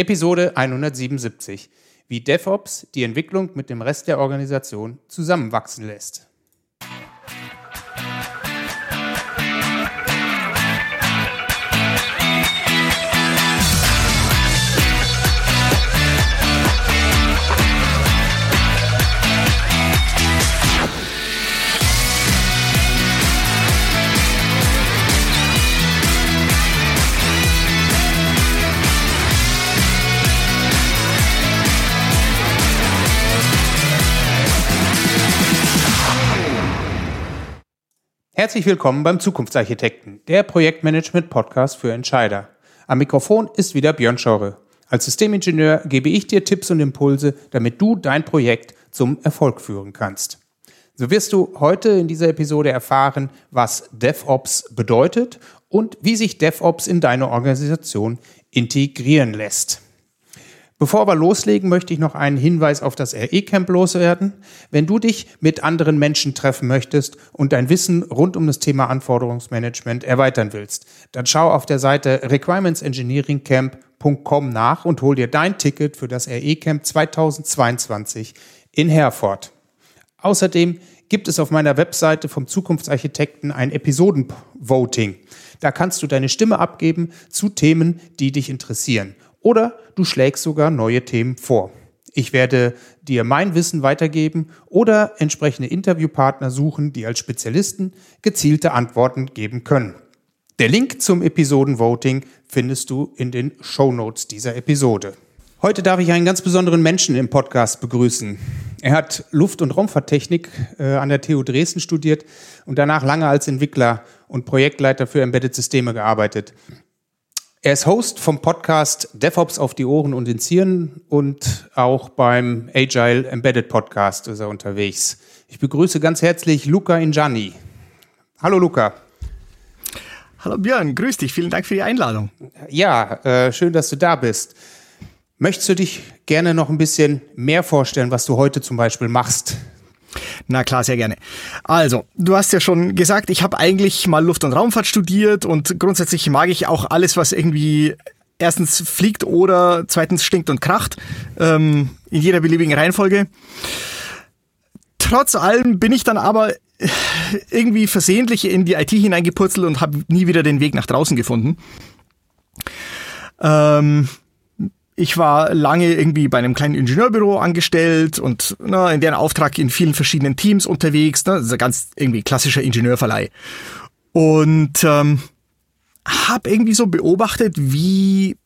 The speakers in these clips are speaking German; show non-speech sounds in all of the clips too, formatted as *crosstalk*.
Episode 177. Wie DevOps die Entwicklung mit dem Rest der Organisation zusammenwachsen lässt. Herzlich willkommen beim Zukunftsarchitekten, der Projektmanagement-Podcast für Entscheider. Am Mikrofon ist wieder Björn Schorre. Als Systemingenieur gebe ich dir Tipps und Impulse, damit du dein Projekt zum Erfolg führen kannst. So wirst du heute in dieser Episode erfahren, was DevOps bedeutet und wie sich DevOps in deine Organisation integrieren lässt. Bevor wir loslegen, möchte ich noch einen Hinweis auf das RE-Camp loswerden. Wenn du dich mit anderen Menschen treffen möchtest und dein Wissen rund um das Thema Anforderungsmanagement erweitern willst, dann schau auf der Seite requirementsengineeringcamp.com nach und hol dir dein Ticket für das RE-Camp 2022 in Herford. Außerdem gibt es auf meiner Webseite vom Zukunftsarchitekten ein Episodenvoting. Da kannst du deine Stimme abgeben zu Themen, die dich interessieren oder du schlägst sogar neue Themen vor. Ich werde dir mein Wissen weitergeben oder entsprechende Interviewpartner suchen, die als Spezialisten gezielte Antworten geben können. Der Link zum Episodenvoting findest du in den Show Notes dieser Episode. Heute darf ich einen ganz besonderen Menschen im Podcast begrüßen. Er hat Luft- und Raumfahrttechnik äh, an der TU Dresden studiert und danach lange als Entwickler und Projektleiter für Embedded Systeme gearbeitet. Er ist Host vom Podcast DevOps auf die Ohren und ins Hirn und auch beim Agile Embedded Podcast ist er unterwegs. Ich begrüße ganz herzlich Luca Injani. Hallo Luca. Hallo Björn, grüß dich. Vielen Dank für die Einladung. Ja, äh, schön, dass du da bist. Möchtest du dich gerne noch ein bisschen mehr vorstellen, was du heute zum Beispiel machst? Na klar, sehr gerne. Also, du hast ja schon gesagt, ich habe eigentlich mal Luft- und Raumfahrt studiert und grundsätzlich mag ich auch alles, was irgendwie erstens fliegt oder zweitens stinkt und kracht, ähm, in jeder beliebigen Reihenfolge. Trotz allem bin ich dann aber irgendwie versehentlich in die IT hineingepurzelt und habe nie wieder den Weg nach draußen gefunden. Ähm, ich war lange irgendwie bei einem kleinen Ingenieurbüro angestellt und na, in deren Auftrag in vielen verschiedenen Teams unterwegs. Ne? Das ganz irgendwie klassischer Ingenieurverleih. Und ähm, habe irgendwie so beobachtet, wie,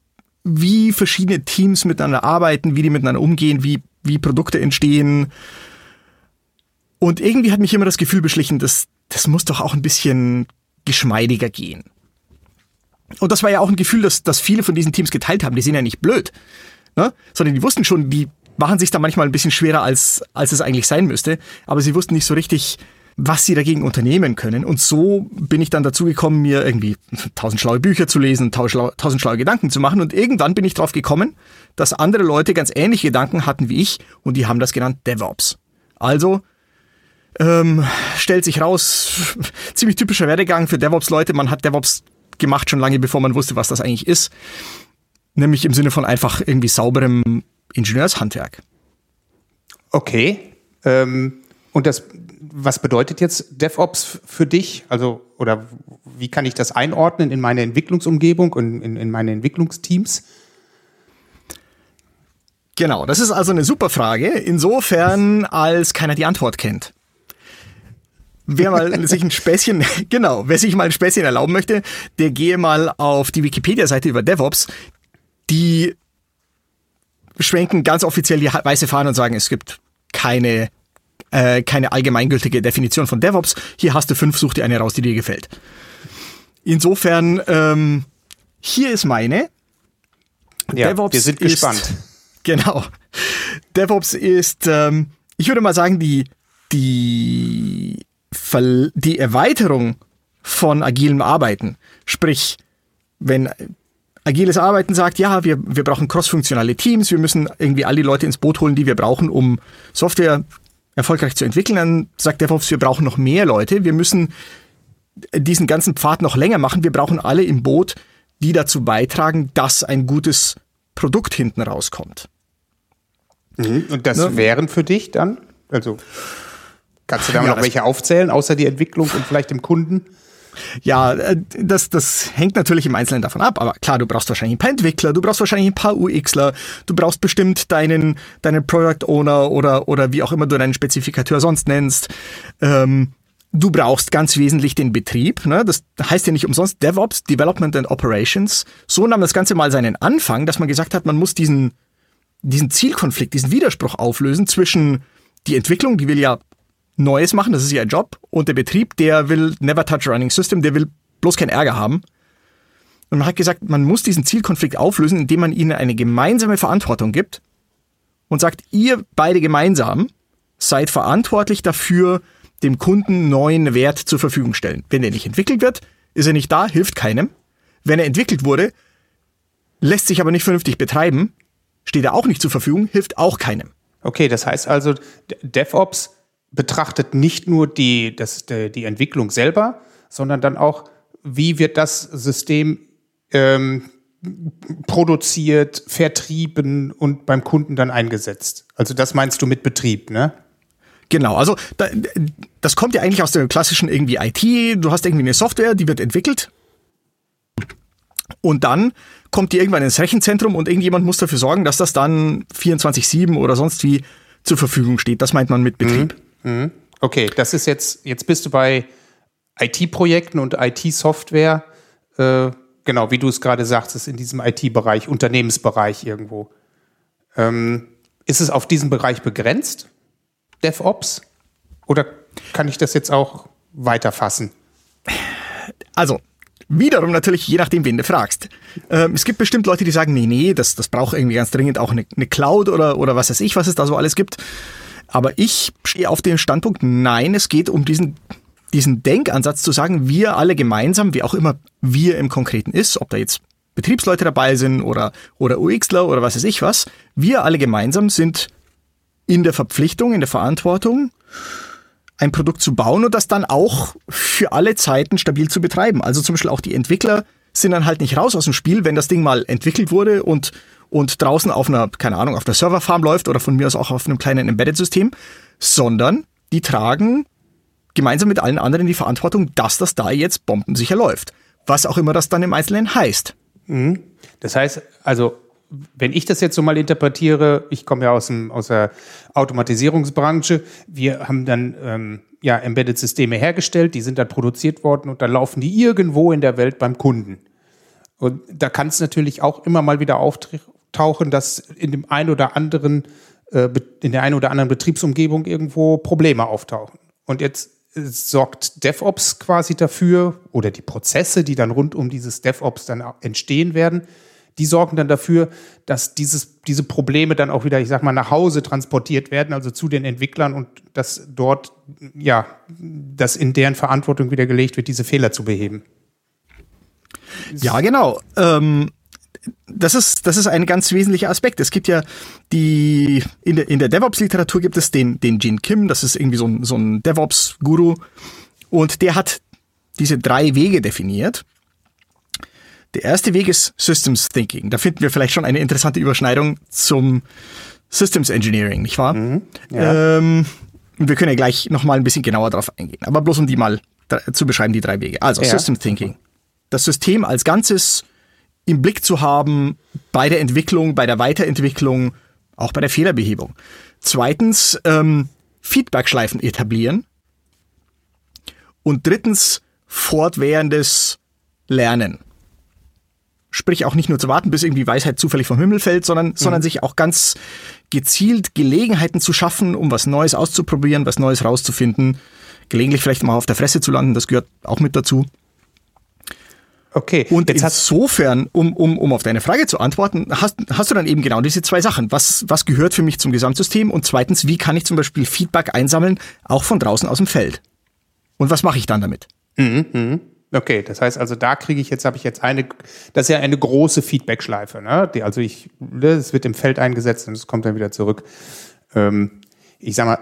wie verschiedene Teams miteinander arbeiten, wie die miteinander umgehen, wie, wie Produkte entstehen. Und irgendwie hat mich immer das Gefühl beschlichen, dass das muss doch auch ein bisschen geschmeidiger gehen. Und das war ja auch ein Gefühl, das, das viele von diesen Teams geteilt haben. Die sind ja nicht blöd, ne? sondern die wussten schon, die machen sich da manchmal ein bisschen schwerer, als, als es eigentlich sein müsste. Aber sie wussten nicht so richtig, was sie dagegen unternehmen können. Und so bin ich dann dazu gekommen, mir irgendwie tausend schlaue Bücher zu lesen, tausend schlaue Gedanken zu machen. Und irgendwann bin ich drauf gekommen, dass andere Leute ganz ähnliche Gedanken hatten wie ich und die haben das genannt DevOps. Also ähm, stellt sich raus, *laughs* ziemlich typischer Werdegang für DevOps-Leute. Man hat DevOps gemacht, schon lange bevor man wusste, was das eigentlich ist. Nämlich im Sinne von einfach irgendwie sauberem Ingenieurshandwerk. Okay. Ähm, und das, was bedeutet jetzt DevOps für dich? Also, oder wie kann ich das einordnen in meine Entwicklungsumgebung und in, in meine Entwicklungsteams? Genau, das ist also eine super Frage, insofern als keiner die Antwort kennt. Wer mal *laughs* sich ein Späßchen, *laughs* genau, wer sich mal ein Späßchen erlauben möchte, der gehe mal auf die Wikipedia-Seite über DevOps. Die schwenken ganz offiziell die weiße Fahne und sagen, es gibt keine, äh, keine allgemeingültige Definition von DevOps. Hier hast du fünf, such dir eine raus, die dir gefällt. Insofern, ähm, hier ist meine. Ja, DevOps wir sind ist, gespannt. *laughs* Genau. DevOps ist, ähm, ich würde mal sagen, die, die die Erweiterung von agilem Arbeiten. Sprich, wenn agiles Arbeiten sagt, ja, wir, wir brauchen crossfunktionale Teams, wir müssen irgendwie all die Leute ins Boot holen, die wir brauchen, um Software erfolgreich zu entwickeln, dann sagt DevOps, wir brauchen noch mehr Leute, wir müssen diesen ganzen Pfad noch länger machen, wir brauchen alle im Boot, die dazu beitragen, dass ein gutes Produkt hinten rauskommt. Mhm. Und das ne? wären für dich dann? Also kannst du da ja, noch welche aufzählen, außer die Entwicklung und vielleicht dem Kunden? Ja, äh, das, das hängt natürlich im Einzelnen davon ab, aber klar, du brauchst wahrscheinlich ein paar Entwickler, du brauchst wahrscheinlich ein paar UXler, du brauchst bestimmt deinen, deinen Product Owner oder, oder wie auch immer du deinen Spezifikateur sonst nennst. Ähm, du brauchst ganz wesentlich den Betrieb. Ne? Das heißt ja nicht umsonst DevOps, Development and Operations. So nahm das Ganze mal seinen Anfang, dass man gesagt hat, man muss diesen, diesen Zielkonflikt, diesen Widerspruch auflösen zwischen die Entwicklung, die will ja Neues machen, das ist ihr Job. Und der Betrieb, der will never touch running system, der will bloß keinen Ärger haben. Und man hat gesagt, man muss diesen Zielkonflikt auflösen, indem man ihnen eine gemeinsame Verantwortung gibt und sagt, ihr beide gemeinsam seid verantwortlich dafür, dem Kunden neuen Wert zur Verfügung stellen. Wenn er nicht entwickelt wird, ist er nicht da, hilft keinem. Wenn er entwickelt wurde, lässt sich aber nicht vernünftig betreiben, steht er auch nicht zur Verfügung, hilft auch keinem. Okay, das heißt also, DevOps betrachtet nicht nur die, das, die Entwicklung selber, sondern dann auch, wie wird das System ähm, produziert, vertrieben und beim Kunden dann eingesetzt. Also das meinst du mit Betrieb, ne? Genau, also da, das kommt ja eigentlich aus der klassischen irgendwie IT. Du hast irgendwie eine Software, die wird entwickelt und dann kommt die irgendwann ins Rechenzentrum und irgendjemand muss dafür sorgen, dass das dann 24/7 oder sonst wie zur Verfügung steht. Das meint man mit Betrieb. Mhm. Mhm. Okay, das ist jetzt, jetzt bist du bei IT-Projekten und IT-Software, äh, genau, wie du es gerade sagst, ist in diesem IT-Bereich, Unternehmensbereich irgendwo. Ähm, ist es auf diesen Bereich begrenzt, DevOps? Oder kann ich das jetzt auch weiterfassen? Also, wiederum natürlich, je nachdem, wen du fragst. Ähm, es gibt bestimmt Leute, die sagen, nee, nee, das, das braucht irgendwie ganz dringend auch eine, eine Cloud oder, oder was weiß ich, was es da so alles gibt. Aber ich stehe auf dem Standpunkt, nein, es geht um diesen, diesen Denkansatz zu sagen, wir alle gemeinsam, wie auch immer wir im Konkreten ist, ob da jetzt Betriebsleute dabei sind oder, oder UXler oder was weiß ich was, wir alle gemeinsam sind in der Verpflichtung, in der Verantwortung, ein Produkt zu bauen und das dann auch für alle Zeiten stabil zu betreiben. Also zum Beispiel auch die Entwickler sind dann halt nicht raus aus dem Spiel, wenn das Ding mal entwickelt wurde und und draußen auf einer, keine Ahnung, auf der Serverfarm läuft oder von mir aus auch auf einem kleinen Embedded-System, sondern die tragen gemeinsam mit allen anderen die Verantwortung, dass das da jetzt bombensicher läuft. Was auch immer das dann im Einzelnen heißt. Mhm. Das heißt, also wenn ich das jetzt so mal interpretiere, ich komme ja aus, dem, aus der Automatisierungsbranche, wir haben dann ähm, ja Embedded-Systeme hergestellt, die sind dann produziert worden und dann laufen die irgendwo in der Welt beim Kunden. Und da kann es natürlich auch immer mal wieder auftauchen, dass in dem einen oder anderen, äh, in der einen oder anderen Betriebsumgebung irgendwo Probleme auftauchen. Und jetzt sorgt DevOps quasi dafür, oder die Prozesse, die dann rund um dieses DevOps dann entstehen werden, die sorgen dann dafür, dass dieses, diese Probleme dann auch wieder, ich sag mal, nach Hause transportiert werden, also zu den Entwicklern und dass dort, ja, dass in deren Verantwortung wieder gelegt wird, diese Fehler zu beheben. Ja, genau. Ähm, das ist, das ist ein ganz wesentlicher Aspekt. Es gibt ja die, in der, in der DevOps-Literatur gibt es den, den Jin Kim, das ist irgendwie so ein, so ein DevOps-Guru. Und der hat diese drei Wege definiert. Der erste Weg ist Systems Thinking. Da finden wir vielleicht schon eine interessante Überschneidung zum Systems Engineering, nicht wahr? Mhm, ja. ähm, wir können ja gleich nochmal ein bisschen genauer darauf eingehen. Aber bloß um die mal zu beschreiben, die drei Wege. Also ja. Systems Thinking. Das System als Ganzes im Blick zu haben bei der Entwicklung, bei der Weiterentwicklung, auch bei der Fehlerbehebung. Zweitens, ähm, Feedbackschleifen etablieren. Und drittens, fortwährendes Lernen. Sprich auch nicht nur zu warten, bis irgendwie Weisheit zufällig vom Himmel fällt, sondern, mhm. sondern sich auch ganz gezielt Gelegenheiten zu schaffen, um was Neues auszuprobieren, was Neues rauszufinden. Gelegentlich vielleicht mal auf der Fresse zu landen, das gehört auch mit dazu. Okay. Und jetzt insofern, um, um, um auf deine Frage zu antworten, hast, hast du dann eben genau diese zwei Sachen. Was, was gehört für mich zum Gesamtsystem? Und zweitens, wie kann ich zum Beispiel Feedback einsammeln, auch von draußen aus dem Feld? Und was mache ich dann damit? Mhm, mhm. Okay, das heißt also, da kriege ich jetzt, habe ich jetzt eine, das ist ja eine große Feedback-Schleife, ne? Die, also ich, es wird im Feld eingesetzt und es kommt dann wieder zurück. Ähm, ich sag mal,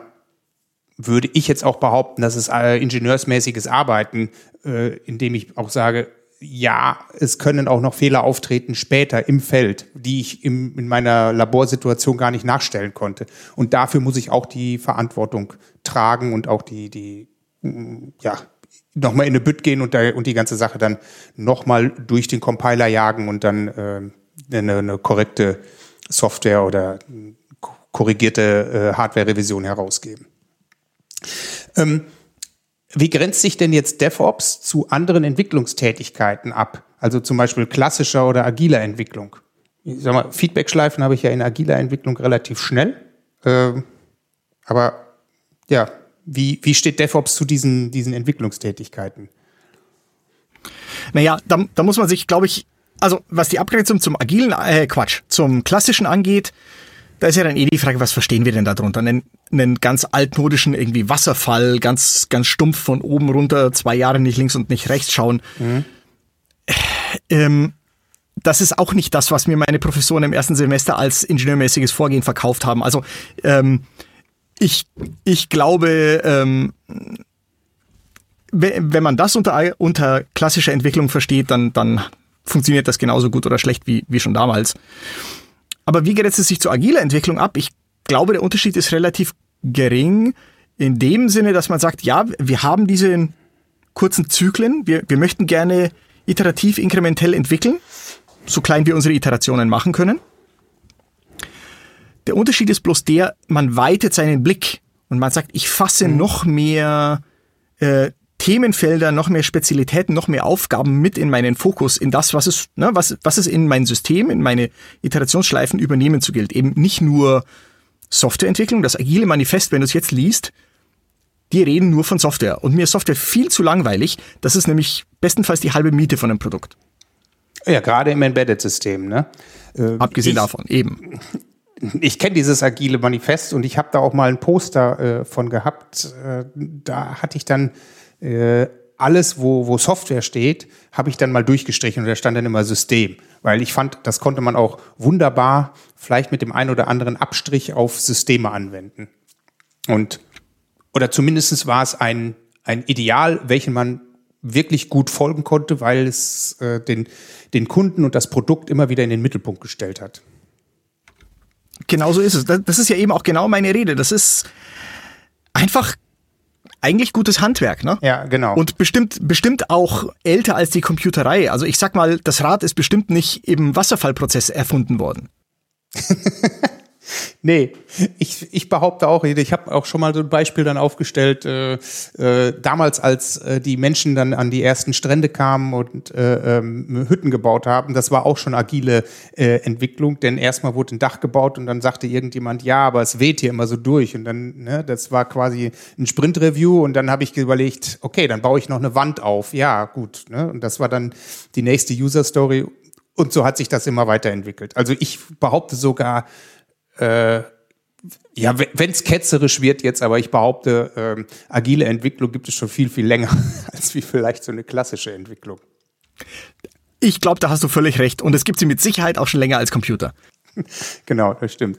würde ich jetzt auch behaupten, dass es äh, ingenieursmäßiges Arbeiten, äh, indem ich auch sage, ja, es können auch noch Fehler auftreten später im Feld, die ich im, in meiner Laborsituation gar nicht nachstellen konnte. Und dafür muss ich auch die Verantwortung tragen und auch die, die, ja, nochmal in eine Bütt gehen und, da, und die ganze Sache dann nochmal durch den Compiler jagen und dann äh, eine, eine korrekte Software oder korrigierte äh, Hardware-Revision herausgeben. Ähm, wie grenzt sich denn jetzt DevOps zu anderen Entwicklungstätigkeiten ab? Also zum Beispiel klassischer oder agiler Entwicklung? Ich sag mal, Feedback-Schleifen habe ich ja in agiler Entwicklung relativ schnell. Äh, aber ja, wie, wie steht DevOps zu diesen, diesen Entwicklungstätigkeiten? Naja, da, da muss man sich, glaube ich, also was die Abgrenzung zum agilen, äh, Quatsch, zum klassischen angeht, da ist ja dann eh die Frage, was verstehen wir denn darunter? Einen, einen ganz altmodischen irgendwie Wasserfall, ganz, ganz stumpf von oben runter, zwei Jahre nicht links und nicht rechts schauen. Mhm. Ähm, das ist auch nicht das, was mir meine Professoren im ersten Semester als ingenieurmäßiges Vorgehen verkauft haben. Also ähm, ich, ich glaube, ähm, wenn man das unter, unter klassischer Entwicklung versteht, dann, dann funktioniert das genauso gut oder schlecht wie, wie schon damals. Aber wie grenzt es sich zur agiler Entwicklung ab? Ich glaube, der Unterschied ist relativ gering in dem Sinne, dass man sagt, ja, wir haben diese kurzen Zyklen, wir, wir möchten gerne iterativ, inkrementell entwickeln, so klein wir unsere Iterationen machen können. Der Unterschied ist bloß der, man weitet seinen Blick und man sagt, ich fasse mhm. noch mehr äh, Themenfelder, noch mehr Spezialitäten, noch mehr Aufgaben mit in meinen Fokus, in das, was es, ne, was, was es in mein System, in meine Iterationsschleifen übernehmen zu gilt. Eben nicht nur Softwareentwicklung, das agile Manifest, wenn du es jetzt liest, die reden nur von Software. Und mir ist Software viel zu langweilig. Das ist nämlich bestenfalls die halbe Miete von einem Produkt. Ja, gerade im Embedded-System, ne? Äh, Abgesehen ich, davon, eben. Ich kenne dieses agile Manifest und ich habe da auch mal ein Poster äh, von gehabt. Äh, da hatte ich dann äh, alles, wo, wo Software steht, habe ich dann mal durchgestrichen und da stand dann immer System. Weil ich fand, das konnte man auch wunderbar vielleicht mit dem einen oder anderen Abstrich auf Systeme anwenden. Und, oder zumindest war es ein, ein Ideal, welchen man wirklich gut folgen konnte, weil es äh, den, den Kunden und das Produkt immer wieder in den Mittelpunkt gestellt hat. Genau so ist es. Das ist ja eben auch genau meine Rede. Das ist einfach eigentlich gutes Handwerk, ne? Ja, genau. Und bestimmt, bestimmt auch älter als die Computerei. Also ich sag mal, das Rad ist bestimmt nicht im Wasserfallprozess erfunden worden. *laughs* Nee, ich, ich behaupte auch, ich habe auch schon mal so ein Beispiel dann aufgestellt, äh, äh, damals als äh, die Menschen dann an die ersten Strände kamen und äh, ähm, Hütten gebaut haben, das war auch schon agile äh, Entwicklung, denn erstmal wurde ein Dach gebaut und dann sagte irgendjemand, ja, aber es weht hier immer so durch. Und dann, ne, das war quasi ein Sprint-Review und dann habe ich überlegt, okay, dann baue ich noch eine Wand auf, ja, gut, ne, und das war dann die nächste User-Story. Und so hat sich das immer weiterentwickelt. Also ich behaupte sogar, äh, ja, wenn es ketzerisch wird jetzt, aber ich behaupte, ähm, agile Entwicklung gibt es schon viel, viel länger *laughs* als wie vielleicht so eine klassische Entwicklung. Ich glaube, da hast du völlig recht. Und es gibt sie mit Sicherheit auch schon länger als Computer. *laughs* genau, das stimmt.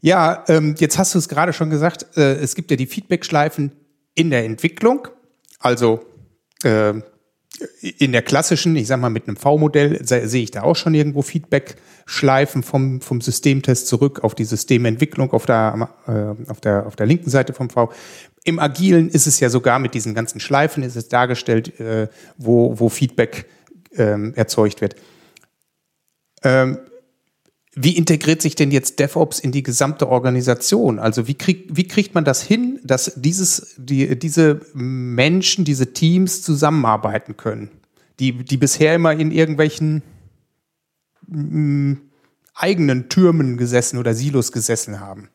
Ja, ähm, jetzt hast du es gerade schon gesagt, äh, es gibt ja die Feedback-Schleifen in der Entwicklung. Also äh, in der klassischen, ich sag mal mit einem V-Modell, sehe ich da auch schon irgendwo Feedback-Schleifen vom, vom Systemtest zurück auf die Systementwicklung auf der, äh, auf, der, auf der linken Seite vom V. Im Agilen ist es ja sogar mit diesen ganzen Schleifen ist es dargestellt, äh, wo, wo Feedback ähm, erzeugt wird. Ähm, wie integriert sich denn jetzt DevOps in die gesamte Organisation? Also wie, krieg, wie kriegt man das hin, dass dieses, die, diese Menschen, diese Teams zusammenarbeiten können, die, die bisher immer in irgendwelchen mh, mm, eigenen Türmen gesessen oder Silos gesessen haben?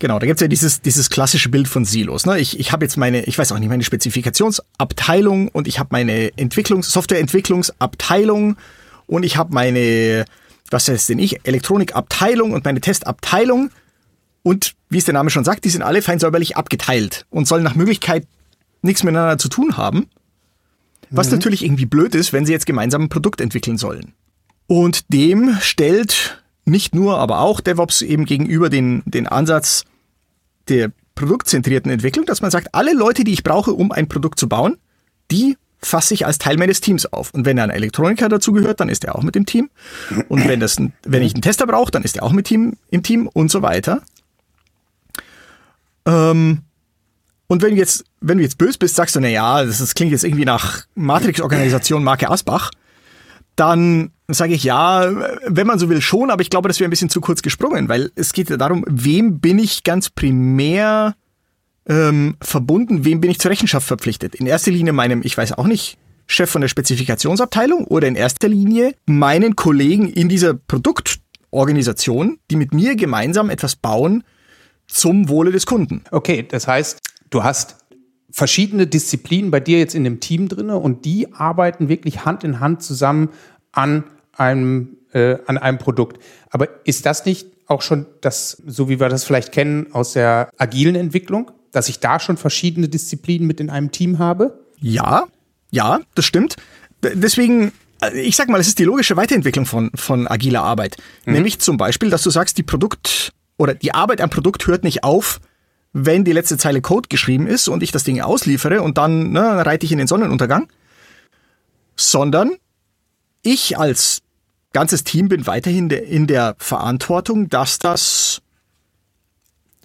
Genau, da gibt's ja dieses, dieses klassische Bild von Silos. Ne? Ich, ich habe jetzt meine, ich weiß auch nicht, meine Spezifikationsabteilung und ich habe meine Entwicklungs-, Softwareentwicklungsabteilung und ich habe meine, was heißt denn ich, Elektronikabteilung und meine Testabteilung. Und wie es der Name schon sagt, die sind alle fein säuberlich abgeteilt und sollen nach Möglichkeit nichts miteinander zu tun haben. Was mhm. natürlich irgendwie blöd ist, wenn sie jetzt gemeinsam ein Produkt entwickeln sollen. Und dem stellt nicht nur, aber auch DevOps eben gegenüber den, den Ansatz der produktzentrierten Entwicklung, dass man sagt, alle Leute, die ich brauche, um ein Produkt zu bauen, die fasse ich als Teil meines Teams auf. Und wenn ein Elektroniker dazugehört, dann ist er auch mit dem Team. Und wenn, das, wenn ich einen Tester brauche, dann ist er auch mit Team, im Team und so weiter. Ähm, und wenn jetzt, wenn du jetzt böse bist, sagst du, na ja, das, das klingt jetzt irgendwie nach Matrix-Organisation Marke Asbach, dann sage ich ja, wenn man so will schon, aber ich glaube, das wäre ein bisschen zu kurz gesprungen, weil es geht ja darum, wem bin ich ganz primär ähm, verbunden, wem bin ich zur Rechenschaft verpflichtet? In erster Linie meinem, ich weiß auch nicht, Chef von der Spezifikationsabteilung oder in erster Linie meinen Kollegen in dieser Produktorganisation, die mit mir gemeinsam etwas bauen zum Wohle des Kunden. Okay, das heißt, du hast verschiedene Disziplinen bei dir jetzt in dem Team drinne und die arbeiten wirklich Hand in Hand zusammen an einem, äh, an einem Produkt. Aber ist das nicht auch schon das, so wie wir das vielleicht kennen aus der agilen Entwicklung? Dass ich da schon verschiedene Disziplinen mit in einem Team habe? Ja, ja, das stimmt. Deswegen, äh, ich sag mal, es ist die logische Weiterentwicklung von, von agiler Arbeit. Mhm. Nämlich zum Beispiel, dass du sagst, die Produkt oder die Arbeit am Produkt hört nicht auf, wenn die letzte Zeile Code geschrieben ist und ich das Ding ausliefere und dann ne, reite ich in den Sonnenuntergang, sondern ich als ganzes Team bin weiterhin in der Verantwortung, dass das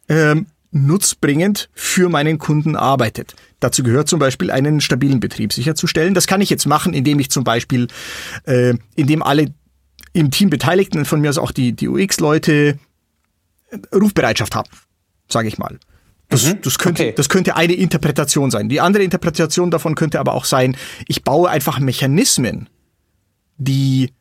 ähm, nutzbringend für meinen Kunden arbeitet. Dazu gehört zum Beispiel einen stabilen Betrieb sicherzustellen. Das kann ich jetzt machen, indem ich zum Beispiel, äh, indem alle im Team Beteiligten, von mir aus auch die, die UX-Leute, äh, Rufbereitschaft haben, sage ich mal. Das, mhm. das, könnte, okay. das könnte eine Interpretation sein. Die andere Interpretation davon könnte aber auch sein, ich baue einfach Mechanismen, die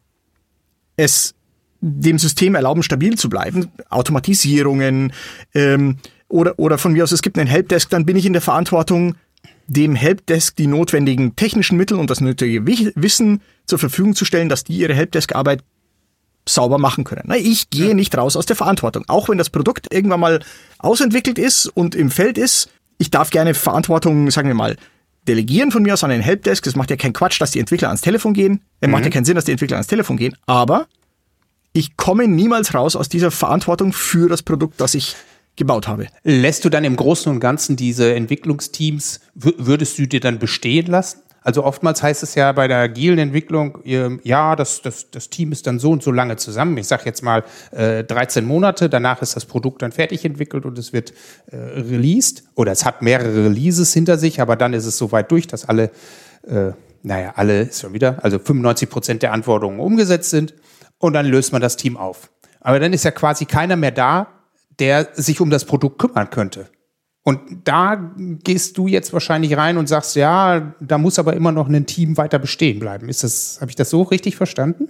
es dem System erlauben, stabil zu bleiben. Automatisierungen, ähm, oder, oder von mir aus, es gibt einen Helpdesk, dann bin ich in der Verantwortung, dem Helpdesk die notwendigen technischen Mittel und das nötige Wissen zur Verfügung zu stellen, dass die ihre Helpdesk-Arbeit sauber machen können. Ich gehe nicht raus aus der Verantwortung. Auch wenn das Produkt irgendwann mal ausentwickelt ist und im Feld ist, ich darf gerne Verantwortung, sagen wir mal, delegieren von mir aus an den Helpdesk. Es macht ja keinen Quatsch, dass die Entwickler ans Telefon gehen. Es mhm. macht ja keinen Sinn, dass die Entwickler ans Telefon gehen. Aber ich komme niemals raus aus dieser Verantwortung für das Produkt, das ich gebaut habe. Lässt du dann im Großen und Ganzen diese Entwicklungsteams, würdest du dir dann bestehen lassen? Also oftmals heißt es ja bei der agilen Entwicklung, ja, das, das, das Team ist dann so und so lange zusammen. Ich sage jetzt mal äh, 13 Monate, danach ist das Produkt dann fertig entwickelt und es wird äh, released. Oder es hat mehrere Releases hinter sich, aber dann ist es so weit durch, dass alle, äh, naja, alle ist schon wieder, also 95 Prozent der Anforderungen umgesetzt sind und dann löst man das Team auf. Aber dann ist ja quasi keiner mehr da, der sich um das Produkt kümmern könnte. Und da gehst du jetzt wahrscheinlich rein und sagst, ja, da muss aber immer noch ein Team weiter bestehen bleiben. Ist das, habe ich das so richtig verstanden?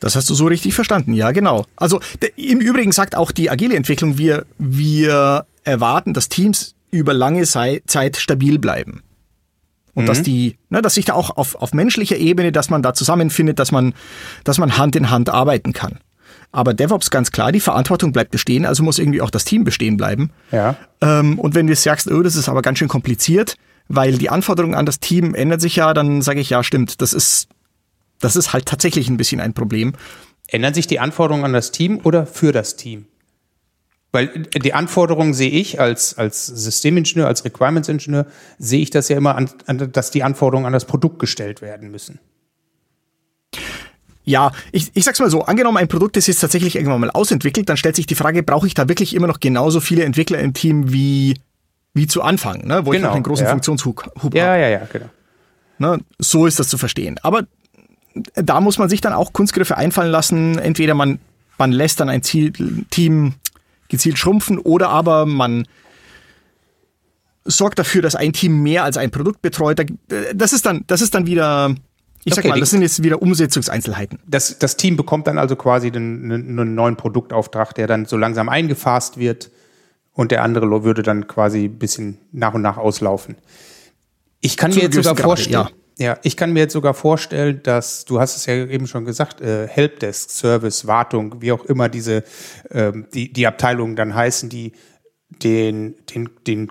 Das hast du so richtig verstanden, ja, genau. Also im Übrigen sagt auch die agile Entwicklung, wir, wir erwarten, dass Teams über lange Zeit stabil bleiben. Und mhm. dass die, ne, dass sich da auch auf, auf menschlicher Ebene, dass man da zusammenfindet, dass man, dass man Hand in Hand arbeiten kann. Aber DevOps ganz klar, die Verantwortung bleibt bestehen, also muss irgendwie auch das Team bestehen bleiben. Ja. Ähm, und wenn du sagst, oh, das ist aber ganz schön kompliziert, weil die Anforderungen an das Team ändern sich ja, dann sage ich ja, stimmt, das ist, das ist halt tatsächlich ein bisschen ein Problem. Ändern sich die Anforderungen an das Team oder für das Team? Weil die Anforderungen sehe ich als, als Systemingenieur, als Requirements-Ingenieur, sehe ich das ja immer, an, an, dass die Anforderungen an das Produkt gestellt werden müssen. Ja, ich, ich sag's mal so, angenommen ein Produkt ist jetzt tatsächlich irgendwann mal ausentwickelt, dann stellt sich die Frage, brauche ich da wirklich immer noch genauso viele Entwickler im Team wie, wie zu Anfang, ne? wo genau, ich noch einen großen ja. Funktionshub habe. Ja, ja, ja, genau. Ne? So ist das zu verstehen. Aber da muss man sich dann auch Kunstgriffe einfallen lassen. Entweder man, man lässt dann ein Ziel, Team gezielt schrumpfen oder aber man sorgt dafür, dass ein Team mehr als ein Produkt betreut. Das ist dann, das ist dann wieder ich okay, sag mal, das sind jetzt wieder Umsetzungseinzelheiten. Das, das Team bekommt dann also quasi den, einen neuen Produktauftrag, der dann so langsam eingefasst wird und der andere würde dann quasi ein bisschen nach und nach auslaufen. Ich kann Zu mir jetzt sogar Grade, vorstellen, ja. ja. ich kann mir jetzt sogar vorstellen, dass, du hast es ja eben schon gesagt, äh, Helpdesk, Service, Wartung, wie auch immer diese, ähm, die, die Abteilungen dann heißen, die den, den, den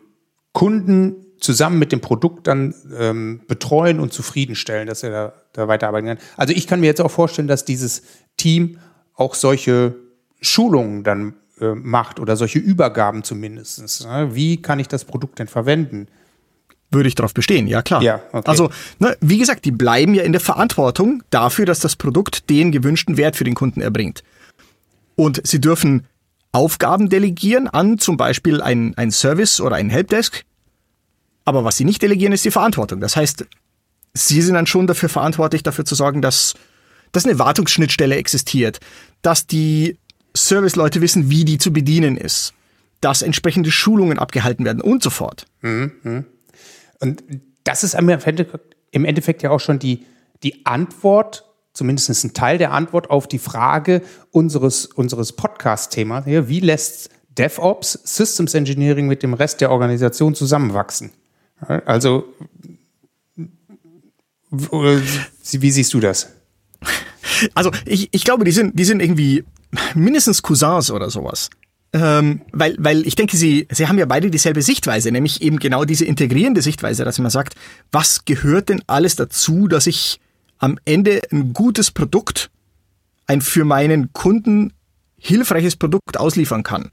Kunden zusammen mit dem Produkt dann ähm, betreuen und zufriedenstellen, dass er da, da weiterarbeiten kann. Also ich kann mir jetzt auch vorstellen, dass dieses Team auch solche Schulungen dann äh, macht oder solche Übergaben zumindest. Ne? Wie kann ich das Produkt denn verwenden? würde ich darauf bestehen, ja klar. Ja, okay. Also, ne, wie gesagt, die bleiben ja in der Verantwortung dafür, dass das Produkt den gewünschten Wert für den Kunden erbringt. Und sie dürfen Aufgaben delegieren an zum Beispiel ein, ein Service oder ein Helpdesk. Aber was sie nicht delegieren, ist die Verantwortung. Das heißt, sie sind dann schon dafür verantwortlich, dafür zu sorgen, dass, dass eine Wartungsschnittstelle existiert, dass die Serviceleute wissen, wie die zu bedienen ist, dass entsprechende Schulungen abgehalten werden und so fort. Und das ist im Endeffekt, ja auch schon die, die Antwort, zumindest ein Teil der Antwort auf die Frage unseres, unseres Podcast-Themas. Ja, Wie lässt DevOps Systems Engineering mit dem Rest der Organisation zusammenwachsen? Also, wie siehst du das? Also ich, ich glaube, die sind, die sind irgendwie mindestens Cousins oder sowas. Ähm, weil, weil ich denke, sie, sie haben ja beide dieselbe Sichtweise, nämlich eben genau diese integrierende Sichtweise, dass man sagt, was gehört denn alles dazu, dass ich am Ende ein gutes Produkt, ein für meinen Kunden hilfreiches Produkt ausliefern kann.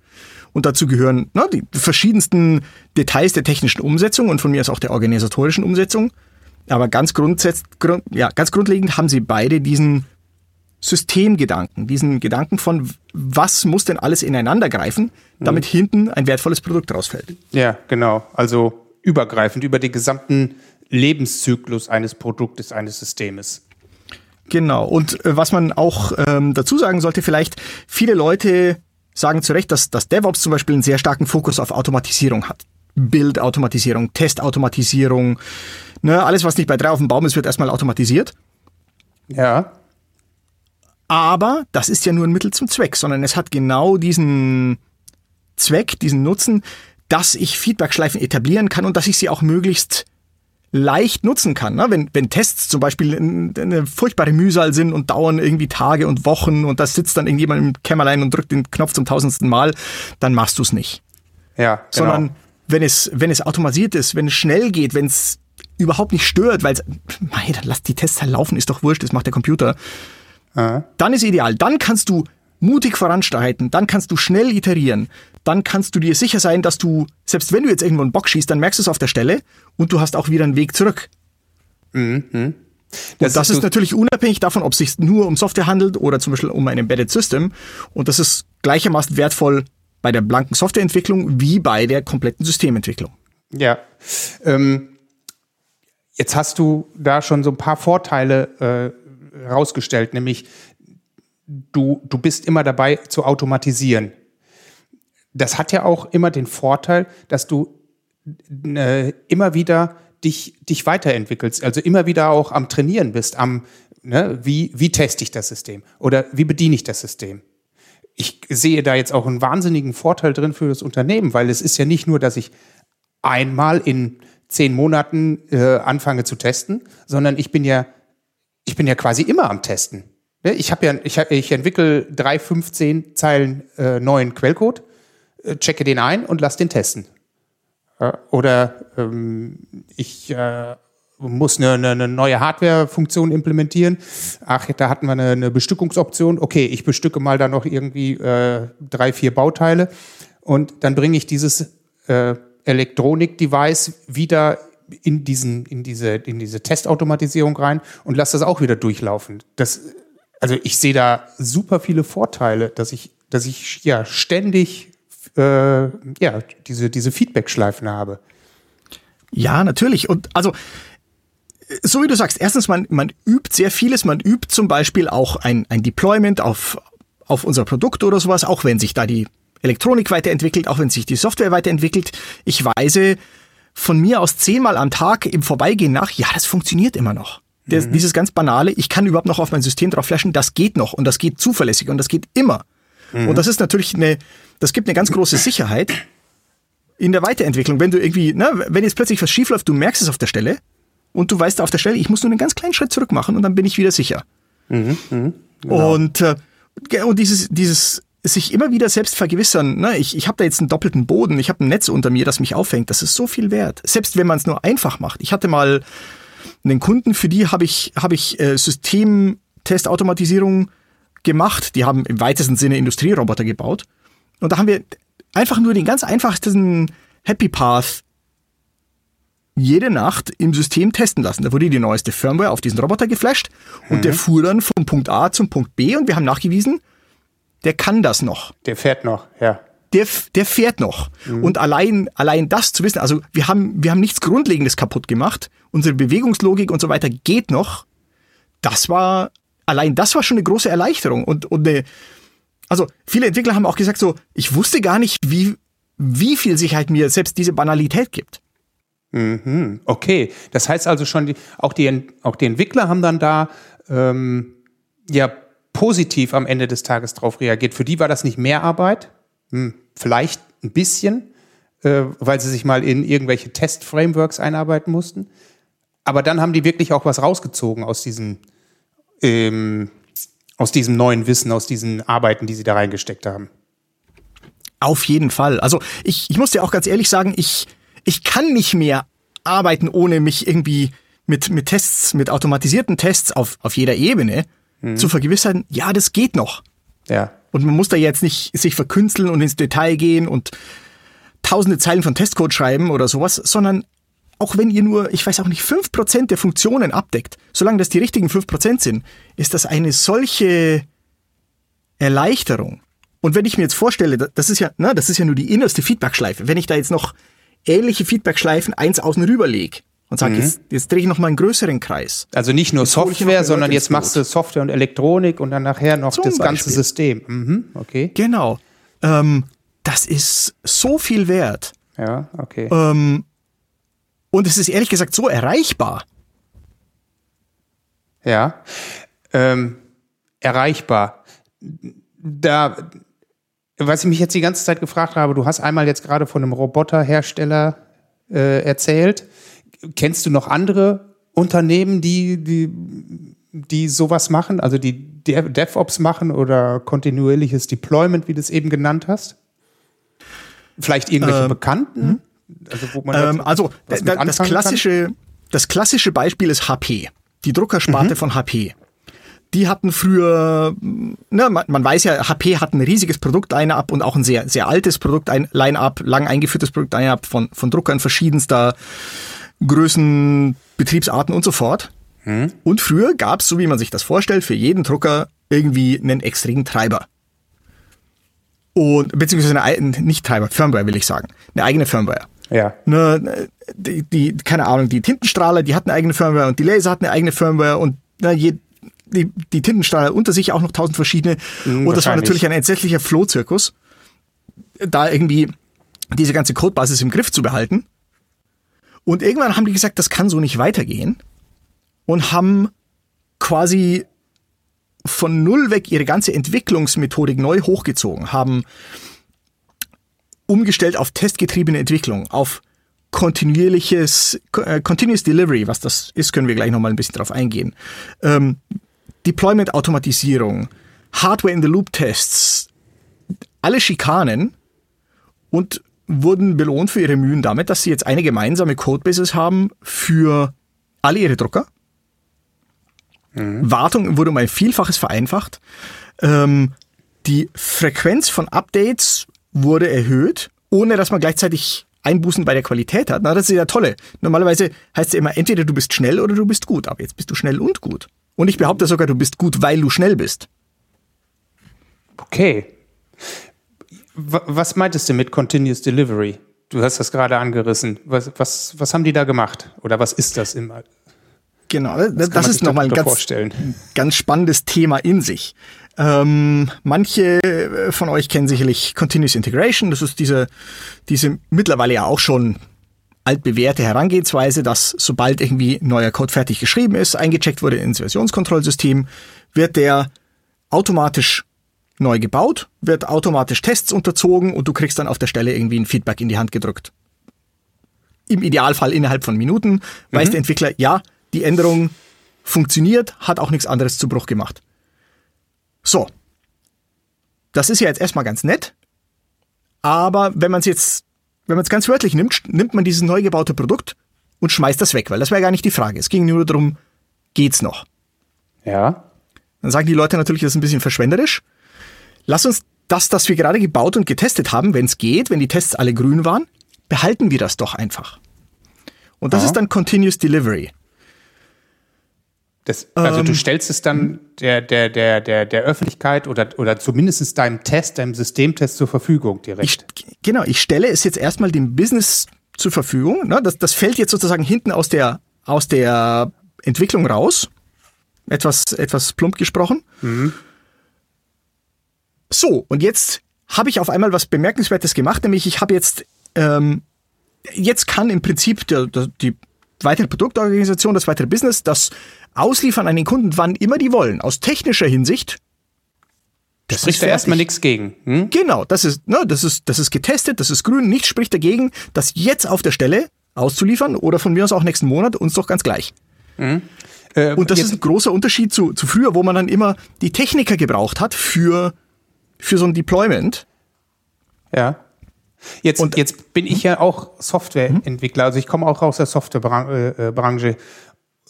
Und dazu gehören na, die verschiedensten Details der technischen Umsetzung und von mir aus auch der organisatorischen Umsetzung. Aber ganz, grundsätz, grund, ja, ganz grundlegend haben sie beide diesen Systemgedanken, diesen Gedanken von, was muss denn alles ineinander greifen, damit hinten ein wertvolles Produkt rausfällt. Ja, genau. Also übergreifend über den gesamten Lebenszyklus eines Produktes, eines Systems. Genau. Und äh, was man auch ähm, dazu sagen sollte, vielleicht, viele Leute sagen zu Recht, dass, dass DevOps zum Beispiel einen sehr starken Fokus auf Automatisierung hat. Bildautomatisierung, Testautomatisierung, ne, alles, was nicht bei drei auf dem Baum ist, wird erstmal automatisiert. Ja. Aber das ist ja nur ein Mittel zum Zweck, sondern es hat genau diesen Zweck, diesen Nutzen, dass ich Feedbackschleifen etablieren kann und dass ich sie auch möglichst leicht nutzen kann. Ne? Wenn, wenn Tests zum Beispiel eine furchtbare Mühsal sind und dauern irgendwie Tage und Wochen und da sitzt dann irgendjemand im Kämmerlein und drückt den Knopf zum tausendsten Mal, dann machst du es nicht. Ja, genau. Sondern wenn es, wenn es automatisiert ist, wenn es schnell geht, wenn es überhaupt nicht stört, weil es, mei, dann lass die Tests halt laufen, ist doch wurscht, das macht der Computer. Dann ist ideal. Dann kannst du mutig voranschreiten, dann kannst du schnell iterieren, dann kannst du dir sicher sein, dass du, selbst wenn du jetzt irgendwo einen Bock schießt, dann merkst du es auf der Stelle und du hast auch wieder einen Weg zurück. Und das, ist, so- natürlich unabhängig davon, ob es sich nur um Software handelt oder zum Beispiel um ein Embedded System. Und das ist gleichermaßen wertvoll bei der blanken Softwareentwicklung wie bei der kompletten Systementwicklung. Ja. Ähm, jetzt hast du da schon so ein paar Vorteile äh, rausgestellt, nämlich du, du bist immer dabei zu automatisieren. Das hat ja auch immer den Vorteil, dass du äh, immer wieder dich, dich weiterentwickelst, also immer wieder auch am Trainieren bist, am, ne, wie, wie teste ich das System oder wie bediene ich das System. Ich sehe da jetzt auch einen wahnsinnigen Vorteil drin für das Unternehmen, weil es ist ja nicht nur, dass ich einmal in zehn Monaten äh, anfange zu testen, sondern ich bin ja, ich bin ja quasi immer am Testen. Ne, Ich habe ja, ich, ich entwickle drei, 15 Zeilen äh, neuen Quellcode, äh, checke den ein und lass den testen. Ja, Oder ähm, ich äh, muss eine, eine, eine neue Hardware-Funktion implementieren. Ach, da hatten wir eine, eine Bestückungsoption. Okay, ich bestücke mal da noch irgendwie äh, drei, vier Bauteile und dann bringe ich dieses äh, Elektronik-Device wieder in, diesen, in, diese, in diese Testautomatisierung rein und lasse das auch wieder durchlaufen. Das, also ich sehe da super viele Vorteile, dass ich, dass ich ja ständig äh, ja, diese, diese Feedback-Schleifen habe. Ja, natürlich. Und also, so wie du sagst, erstens, man, man übt sehr vieles. Man übt zum Beispiel auch ein, ein Deployment auf, auf unser Produkt oder sowas, auch wenn sich da die Elektronik weiterentwickelt, auch wenn sich die Software weiterentwickelt. Ich weise von mir aus zehnmal am Tag im Vorbeigehen nach, ja, das funktioniert immer noch. Das, Dieses ganz banale, ich kann überhaupt noch auf mein System drauf flashen, das geht noch und das geht zuverlässig und das geht immer. Und das ist natürlich eine, das gibt eine ganz große Sicherheit in der Weiterentwicklung. Wenn du irgendwie, na, wenn jetzt plötzlich was schiefläuft, du merkst es auf der Stelle und du weißt auf der Stelle, ich muss nur einen ganz kleinen Schritt zurück machen und dann bin ich wieder sicher. Und, äh, und dieses, dieses sich immer wieder selbst vergewissern, ne, ich, ich habe da jetzt einen doppelten Boden, ich habe ein Netz unter mir, das mich auffängt, das ist so viel wert. Selbst wenn man es nur einfach macht. Ich hatte mal einen Kunden, für die habe ich, hab ich äh, Systemtestautomatisierung gemacht. Die haben im weitesten Sinne Industrieroboter gebaut. Und da haben wir einfach nur den ganz einfachsten Happy Path jede Nacht im System testen lassen. Da wurde die neueste Firmware auf diesen Roboter geflasht und Mhm. der fuhr dann vom Punkt A zum Punkt B und wir haben nachgewiesen, der kann das noch. Der fährt noch, ja. Der, der fährt noch. Und allein, allein das zu wissen, also wir haben, wir haben nichts Grundlegendes kaputt gemacht. Unsere Bewegungslogik und so weiter geht noch. Das war, allein das war schon eine große Erleichterung und, und eine, also viele Entwickler haben auch gesagt so, ich wusste gar nicht, wie, wie viel Sicherheit mir selbst diese Banalität gibt. Mhm. Okay, das heißt also schon, die, auch, die, auch die Entwickler haben dann da ähm, ja positiv am Ende des Tages drauf reagiert. Für die war das nicht mehr Arbeit, hm, vielleicht ein bisschen, äh, weil sie sich mal in irgendwelche Test-Frameworks einarbeiten mussten. Aber dann haben die wirklich auch was rausgezogen aus diesen ähm, aus diesem neuen Wissen, aus diesen Arbeiten, die sie da reingesteckt haben. Auf jeden Fall. Also ich, ich muss dir auch ganz ehrlich sagen, ich, ich kann nicht mehr arbeiten, ohne mich irgendwie mit, mit Tests, mit automatisierten Tests auf, auf jeder Ebene zu vergewissern, ja, das geht noch. Ja. Und man muss da jetzt nicht sich verkünsteln und ins Detail gehen und tausende Zeilen von Testcode schreiben oder sowas, sondern auch wenn ihr nur, ich weiß auch nicht, fünf Prozent der Funktionen abdeckt, solange das die richtigen fünf Prozent sind, ist das eine solche Erleichterung. Und wenn ich mir jetzt vorstelle, da- das ist ja, na, das ist ja nur die innerste Feedbackschleife. Wenn ich da jetzt noch ähnliche Feedbackschleifen eins außen rüber lege und sage, jetzt, jetzt drehe ich noch mal einen größeren Kreis. Also nicht nur Jetzt Software, sondern jetzt machst du Software und Elektronik und dann nachher noch Zum das ganze Beispiel. System. Mhm, okay. Genau. Ähm, das ist so viel wert. Ja, okay. Ähm, und es ist ehrlich gesagt so erreichbar. Ja. Ähm, erreichbar. Da, was ich mich jetzt die ganze Zeit gefragt habe, du hast einmal jetzt gerade von einem Roboterhersteller äh, erzählt. Kennst du noch andere Unternehmen, die, die, die sowas machen, also die Dev- DevOps machen oder kontinuierliches Deployment, wie du es eben genannt hast? Vielleicht irgendwelche Bekannten? Also, wo man Ähm, also das klassische, das klassische Beispiel ist HP, die Druckersparte Mhm. von HP. Die hatten früher, na, man, man weiß ja, HP hat ein riesiges Produkt-Line-Up und auch ein sehr, sehr altes Produkt-Line-Up, lang eingeführtes Produkt-Line-Up von, von Druckern verschiedenster Größen, Betriebsarten und so fort. Mhm. Und früher gab es, so wie man sich das vorstellt, für jeden Drucker irgendwie einen extremen Treiber. Und, beziehungsweise eine, ei- nicht Treiber, Firmware will ich sagen. Eine eigene Firmware. Ja. Ne, die, die, keine Ahnung, die Tintenstrahler, die hatten eine eigene Firmware und die Laser hatten eine eigene Firmware und na, je, die, die Tintenstrahler unter sich auch noch tausend verschiedene. Mhm, und das war natürlich ein entsetzlicher Flohzirkus, da irgendwie diese ganze Codebasis im Griff zu behalten. Und irgendwann haben die gesagt, das kann so nicht weitergehen und haben quasi von null weg ihre ganze Entwicklungsmethodik neu hochgezogen, haben umgestellt auf testgetriebene Entwicklung, auf kontinuierliches, äh, Continuous Delivery, was das ist, können wir gleich nochmal ein bisschen drauf eingehen. Ähm, Deployment-Automatisierung, Hardware-in-the-Loop-Tests, alle Schikanen und wurden belohnt für ihre Mühen damit, dass sie jetzt eine gemeinsame Codebases haben für alle ihre Drucker. Wartung wurde um ein Vielfaches vereinfacht. Ähm, die Frequenz von Updates wurde erhöht, ohne dass man gleichzeitig Einbußen bei der Qualität hat. Na, das ist ja tolle. Normalerweise heißt es ja immer, entweder du bist schnell oder du bist gut. Aber jetzt bist du schnell und gut. Und ich behaupte sogar, du bist gut, weil du schnell bist. Okay. Was meintest du mit Continuous Delivery? Du hast das gerade angerissen. Was, was, was haben die da gemacht? Oder was ist das im Genau, das, das ist nochmal ein ganz, vorstellen? ganz spannendes Thema in sich. Ähm, manche von euch kennen sicherlich Continuous Integration. Das ist diese, diese mittlerweile ja auch schon altbewährte Herangehensweise, dass sobald irgendwie neuer Code fertig geschrieben ist, eingecheckt wurde ins Versionskontrollsystem, wird der automatisch neu gebaut, wird automatisch Tests unterzogen und du kriegst dann auf der Stelle irgendwie ein Feedback in die Hand gedrückt. Im Idealfall innerhalb von Minuten weiß der Entwickler, ja, die Änderung funktioniert, hat auch nichts anderes zu Bruch gemacht. So. Das ist ja jetzt erstmal ganz nett, aber wenn man es jetzt, wenn man es ganz wörtlich nimmt, nimmt man dieses neu gebaute Produkt und schmeißt das weg, weil das wäre gar nicht die Frage. Es ging nur darum, geht's noch? Ja. Dann sagen die Leute natürlich, das ist ein bisschen verschwenderisch. Lass uns das, das wir gerade gebaut und getestet haben, wenn es geht, wenn die Tests alle grün waren, behalten wir das doch einfach. Und das Aha. ist dann Continuous Delivery. Das, also ähm, du stellst es dann der, der, der, der, der Öffentlichkeit oder, oder zumindest deinem Test, deinem Systemtest zur Verfügung direkt. Ich, genau, ich stelle es jetzt erstmal dem Business zur Verfügung. Ne? Das, das fällt jetzt sozusagen hinten aus der, aus der Entwicklung raus. Etwas, etwas plump gesprochen. Mhm. So, und jetzt habe ich auf einmal was Bemerkenswertes gemacht, nämlich ich habe jetzt, ähm, jetzt kann im Prinzip der, der, die weitere Produktorganisation, das weitere Business, das ausliefern an den Kunden, wann immer die wollen. Aus technischer Hinsicht. Das spricht da erstmal nichts gegen. Hm? Genau, das ist, ne, das ist, das ist getestet, das ist grün, nichts spricht dagegen, das jetzt auf der Stelle auszuliefern oder von mir aus auch nächsten Monat, uns doch ganz gleich. Mhm. Äh, und das ist ein großer Unterschied zu, zu früher, wo man dann immer die Techniker gebraucht hat für, für so ein Deployment. Ja. Jetzt, und, jetzt bin ich ja auch Softwareentwickler, also ich komme auch aus der Softwarebranche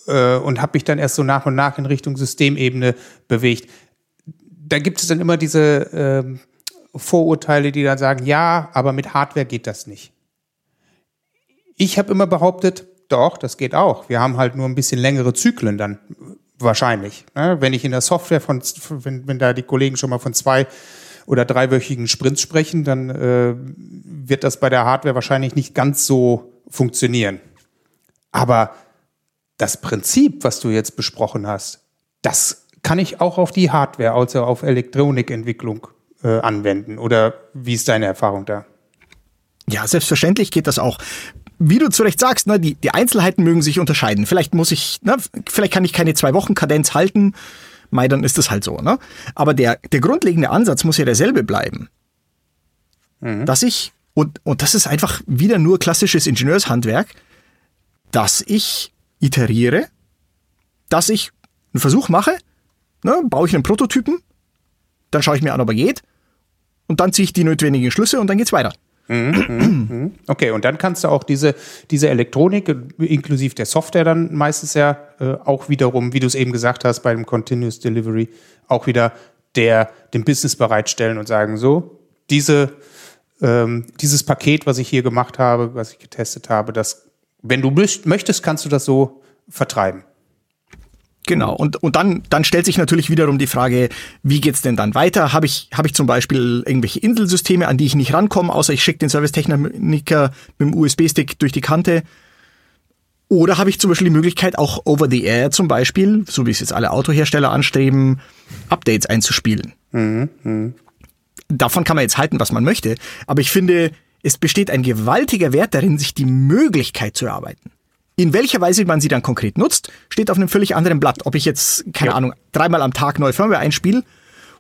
äh, und habe mich dann erst so nach und nach in Richtung Systemebene bewegt. Da gibt es dann immer diese äh, Vorurteile, die dann sagen, ja, aber mit Hardware geht das nicht. Ich habe immer behauptet, doch, das geht auch. Wir haben halt nur ein bisschen längere Zyklen dann wahrscheinlich. Ne? Wenn ich in der Software von, wenn, wenn da die Kollegen schon mal von zwei oder dreiwöchigen Sprints sprechen, dann äh, wird das bei der Hardware wahrscheinlich nicht ganz so funktionieren. Aber das Prinzip, was du jetzt besprochen hast, das kann ich auch auf die Hardware, also auf Elektronikentwicklung äh, anwenden. Oder wie ist deine Erfahrung da? Ja, selbstverständlich geht das auch. Wie du zu Recht sagst, ne, die, die Einzelheiten mögen sich unterscheiden. Vielleicht muss ich, ne, vielleicht kann ich keine zwei Wochen Kadenz halten. Mei, dann ist das halt so. Ne? Aber der, der grundlegende Ansatz muss ja derselbe bleiben. Mhm. Dass ich, und, und das ist einfach wieder nur klassisches Ingenieurshandwerk, dass ich iteriere, dass ich einen Versuch mache, ne, baue ich einen Prototypen, dann schaue ich mir an, ob er geht, und dann ziehe ich die notwendigen Schlüsse und dann geht's weiter. Mhm, mhm, *clears throat* mhm. Okay, und dann kannst du auch diese, diese Elektronik inklusive der Software dann meistens ja äh, auch wiederum, wie du es eben gesagt hast, bei dem Continuous Delivery auch wieder der dem Business bereitstellen und sagen, so, diese, ähm, dieses Paket, was ich hier gemacht habe, was ich getestet habe, das wenn du möchtest, kannst du das so vertreiben. Genau, und, und dann, dann stellt sich natürlich wiederum die Frage, wie geht's denn dann weiter? Habe ich, hab ich zum Beispiel irgendwelche Inselsysteme, an die ich nicht rankomme, außer ich schicke den Servicetechniker mit dem USB-Stick durch die Kante? Oder habe ich zum Beispiel die Möglichkeit, auch over the air zum Beispiel, so wie es jetzt alle Autohersteller anstreben, Updates einzuspielen? Mhm, mh. Davon kann man jetzt halten, was man möchte. Aber ich finde, es besteht ein gewaltiger Wert darin, sich die Möglichkeit zu erarbeiten. In welcher Weise man sie dann konkret nutzt, steht auf einem völlig anderen Blatt. Ob ich jetzt, keine ja. Ahnung, dreimal am Tag neue Firmware einspiele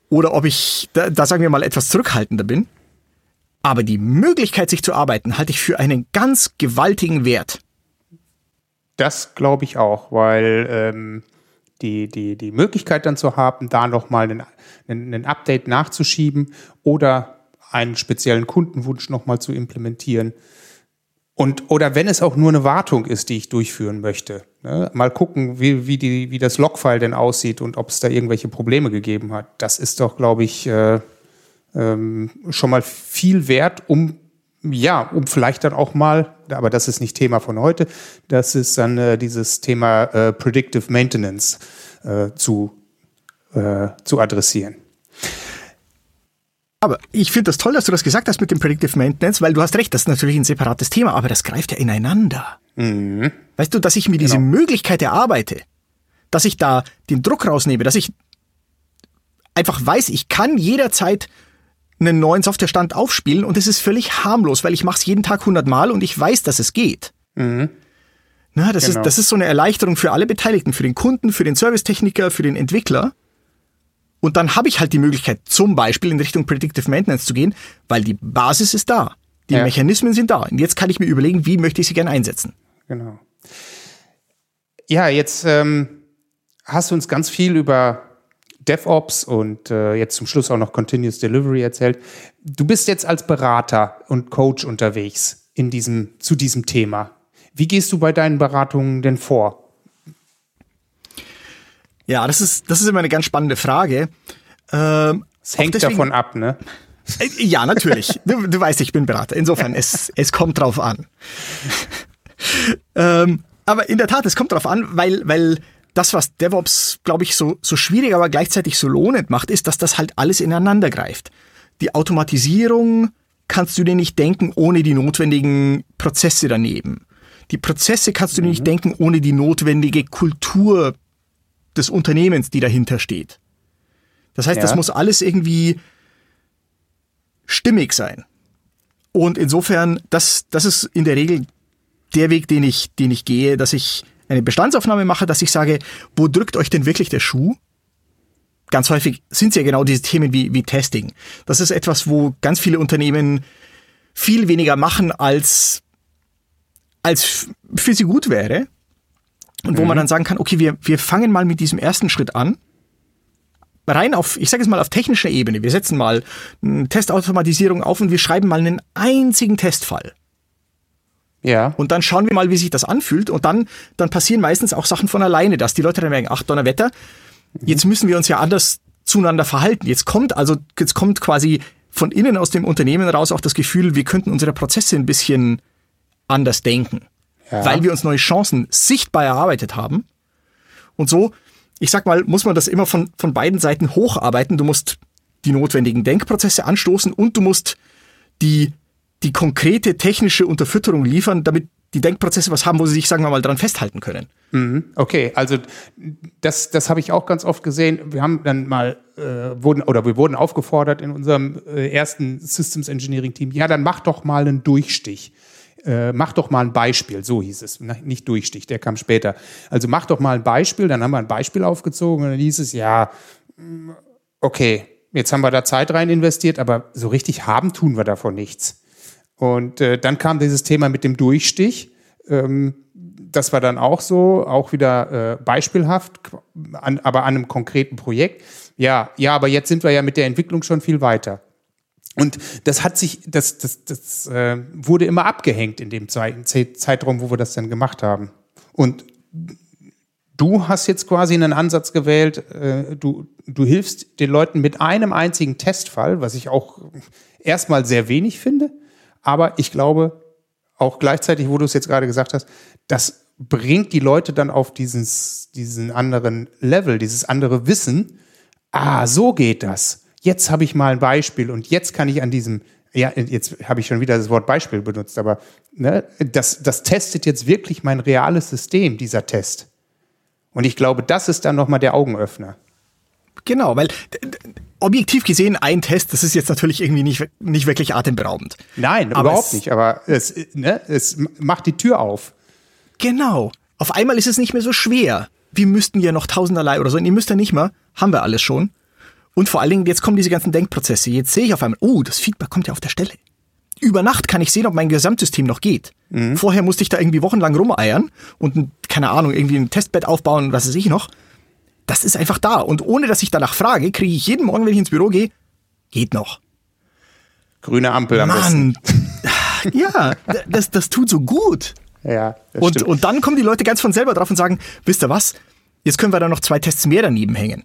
oder ob ich, da, da sagen wir mal, etwas zurückhaltender bin. Aber die Möglichkeit, sich zu arbeiten, halte ich für einen ganz gewaltigen Wert. Das glaube ich auch, weil ähm, die, die, die Möglichkeit dann zu haben, da nochmal ein, ein Update nachzuschieben oder einen speziellen Kundenwunsch nochmal zu implementieren. Und, oder wenn es auch nur eine Wartung ist, die ich durchführen möchte. Ne? Mal gucken, wie, wie, die, wie das Logfile denn aussieht und ob es da irgendwelche Probleme gegeben hat. Das ist doch, glaube ich, äh, ähm, schon mal viel wert, um ja, um vielleicht dann auch mal, aber das ist nicht Thema von heute, das ist dann äh, dieses Thema äh, Predictive Maintenance äh, zu, äh, zu adressieren. Aber ich finde das toll, dass du das gesagt hast mit dem Predictive Maintenance, weil du hast recht, das ist natürlich ein separates Thema, aber das greift ja ineinander. Mhm. Weißt du, dass ich mir diese genau. Möglichkeit erarbeite, dass ich da den Druck rausnehme, dass ich einfach weiß, ich kann jederzeit einen neuen Softwarestand aufspielen und es ist völlig harmlos, weil ich mache es jeden Tag 100 Mal und ich weiß, dass es geht. Mhm. Na, das, genau. ist, das ist so eine Erleichterung für alle Beteiligten, für den Kunden, für den Servicetechniker, für den Entwickler. Und dann habe ich halt die Möglichkeit, zum Beispiel in Richtung Predictive Maintenance zu gehen, weil die Basis ist da. Die ja. Mechanismen sind da. Und jetzt kann ich mir überlegen, wie möchte ich sie gerne einsetzen. Genau. Ja, jetzt ähm, hast du uns ganz viel über DevOps und äh, jetzt zum Schluss auch noch Continuous Delivery erzählt. Du bist jetzt als Berater und Coach unterwegs in diesem, zu diesem Thema. Wie gehst du bei deinen Beratungen denn vor? Ja, das ist, das ist immer eine ganz spannende Frage. Ähm, es hängt deswegen, davon ab, ne? Äh, ja, natürlich. *laughs* Du, du weißt, ich bin Berater. Insofern, es, es kommt drauf an. ähm, aber in der Tat, es kommt darauf an, weil, weil das, was DevOps, glaube ich, so, so schwierig, aber gleichzeitig so lohnend macht, ist, dass das halt alles ineinander greift. Die Automatisierung kannst du dir nicht denken ohne die notwendigen Prozesse daneben. Die Prozesse kannst du dir nicht mhm. denken ohne die notwendige Kultur des Unternehmens, die dahinter steht. Das heißt, ja. das muss alles irgendwie stimmig sein. Und insofern, das, das ist in der Regel der Weg, den ich, den ich gehe, dass ich eine Bestandsaufnahme mache, dass ich sage, wo drückt euch denn wirklich der Schuh? Ganz häufig sind es ja genau diese Themen wie, wie Testing. Das ist etwas, wo ganz viele Unternehmen viel weniger machen, als, als für sie gut wäre. Und wo mhm. man dann sagen kann, okay, wir, wir fangen mal mit diesem ersten Schritt an. Rein auf, ich sage es mal auf technischer Ebene. Wir setzen mal eine Testautomatisierung auf und wir schreiben mal einen einzigen Testfall. Ja. Und dann schauen wir mal, wie sich das anfühlt. Und dann, dann passieren meistens auch Sachen von alleine, dass die Leute dann merken, ach Donnerwetter, jetzt müssen wir uns ja anders zueinander verhalten. Jetzt kommt also, jetzt kommt quasi von innen aus dem Unternehmen raus auch das Gefühl, wir könnten unsere Prozesse ein bisschen anders denken. Ja. Weil wir uns neue Chancen sichtbar erarbeitet haben. Und so, ich sag mal, muss man das immer von, von beiden Seiten hocharbeiten. Du musst die notwendigen Denkprozesse anstoßen und du musst die die konkrete technische Unterfütterung liefern, damit die Denkprozesse was haben, wo sie sich, sagen wir mal, dran festhalten können. Mhm. Okay, also das, das habe ich auch ganz oft gesehen. Wir haben dann mal äh, wurden oder wir wurden aufgefordert in unserem äh, ersten Systems Engineering Team. Ja, dann mach doch mal einen Durchstich. Äh, mach doch mal ein Beispiel, so hieß es, nicht Durchstich, der kam später. Also mach doch mal ein Beispiel, dann haben wir ein Beispiel aufgezogen und dann hieß es, ja, okay, jetzt haben wir da Zeit rein investiert, aber so richtig haben tun wir davon nichts. Und äh, dann kam dieses Thema mit dem Durchstich. Ähm, das war dann auch so, auch wieder äh, beispielhaft, an, aber an einem konkreten Projekt. Ja, ja, aber jetzt sind wir ja mit der Entwicklung schon viel weiter. Und das hat sich, das, das, das äh, wurde immer abgehängt in dem Zeitraum, wo wir das dann gemacht haben. Und du hast jetzt quasi einen Ansatz gewählt, äh, du, du hilfst den Leuten mit einem einzigen Testfall, was ich auch erstmal sehr wenig finde. Aber ich glaube, auch gleichzeitig, wo du es jetzt gerade gesagt hast, das bringt die Leute dann auf dieses, diesen anderen Level, dieses andere Wissen. Ah, so geht das. Jetzt habe ich mal ein Beispiel und jetzt kann ich an diesem, ja, jetzt habe ich schon wieder das Wort Beispiel benutzt, aber ne, das, das testet jetzt wirklich mein reales System, dieser Test. Und ich glaube, das ist dann nochmal der Augenöffner. Genau, weil objektiv gesehen ein Test, das ist jetzt natürlich irgendwie nicht, nicht wirklich atemberaubend. Nein, aber überhaupt es, nicht, aber es, ne, es macht die Tür auf. Genau. Auf einmal ist es nicht mehr so schwer. Wir müssten ja noch tausenderlei oder so. ihr müsst ja nicht mehr. Haben wir alles schon. Und vor allen Dingen, jetzt kommen diese ganzen Denkprozesse. Jetzt sehe ich auf einmal, oh, das Feedback kommt ja auf der Stelle. Über Nacht kann ich sehen, ob mein Gesamtsystem noch geht. Mhm. Vorher musste ich da irgendwie wochenlang rumeiern und, keine Ahnung, irgendwie ein Testbett aufbauen, was weiß ich noch das ist einfach da. Und ohne dass ich danach frage, kriege ich jeden Morgen, wenn ich ins Büro gehe, geht noch. Grüne Ampel am Mann, besten. *laughs* ja, das, das tut so gut. Ja, und, stimmt. und dann kommen die Leute ganz von selber drauf und sagen, wisst ihr was, jetzt können wir da noch zwei Tests mehr daneben hängen.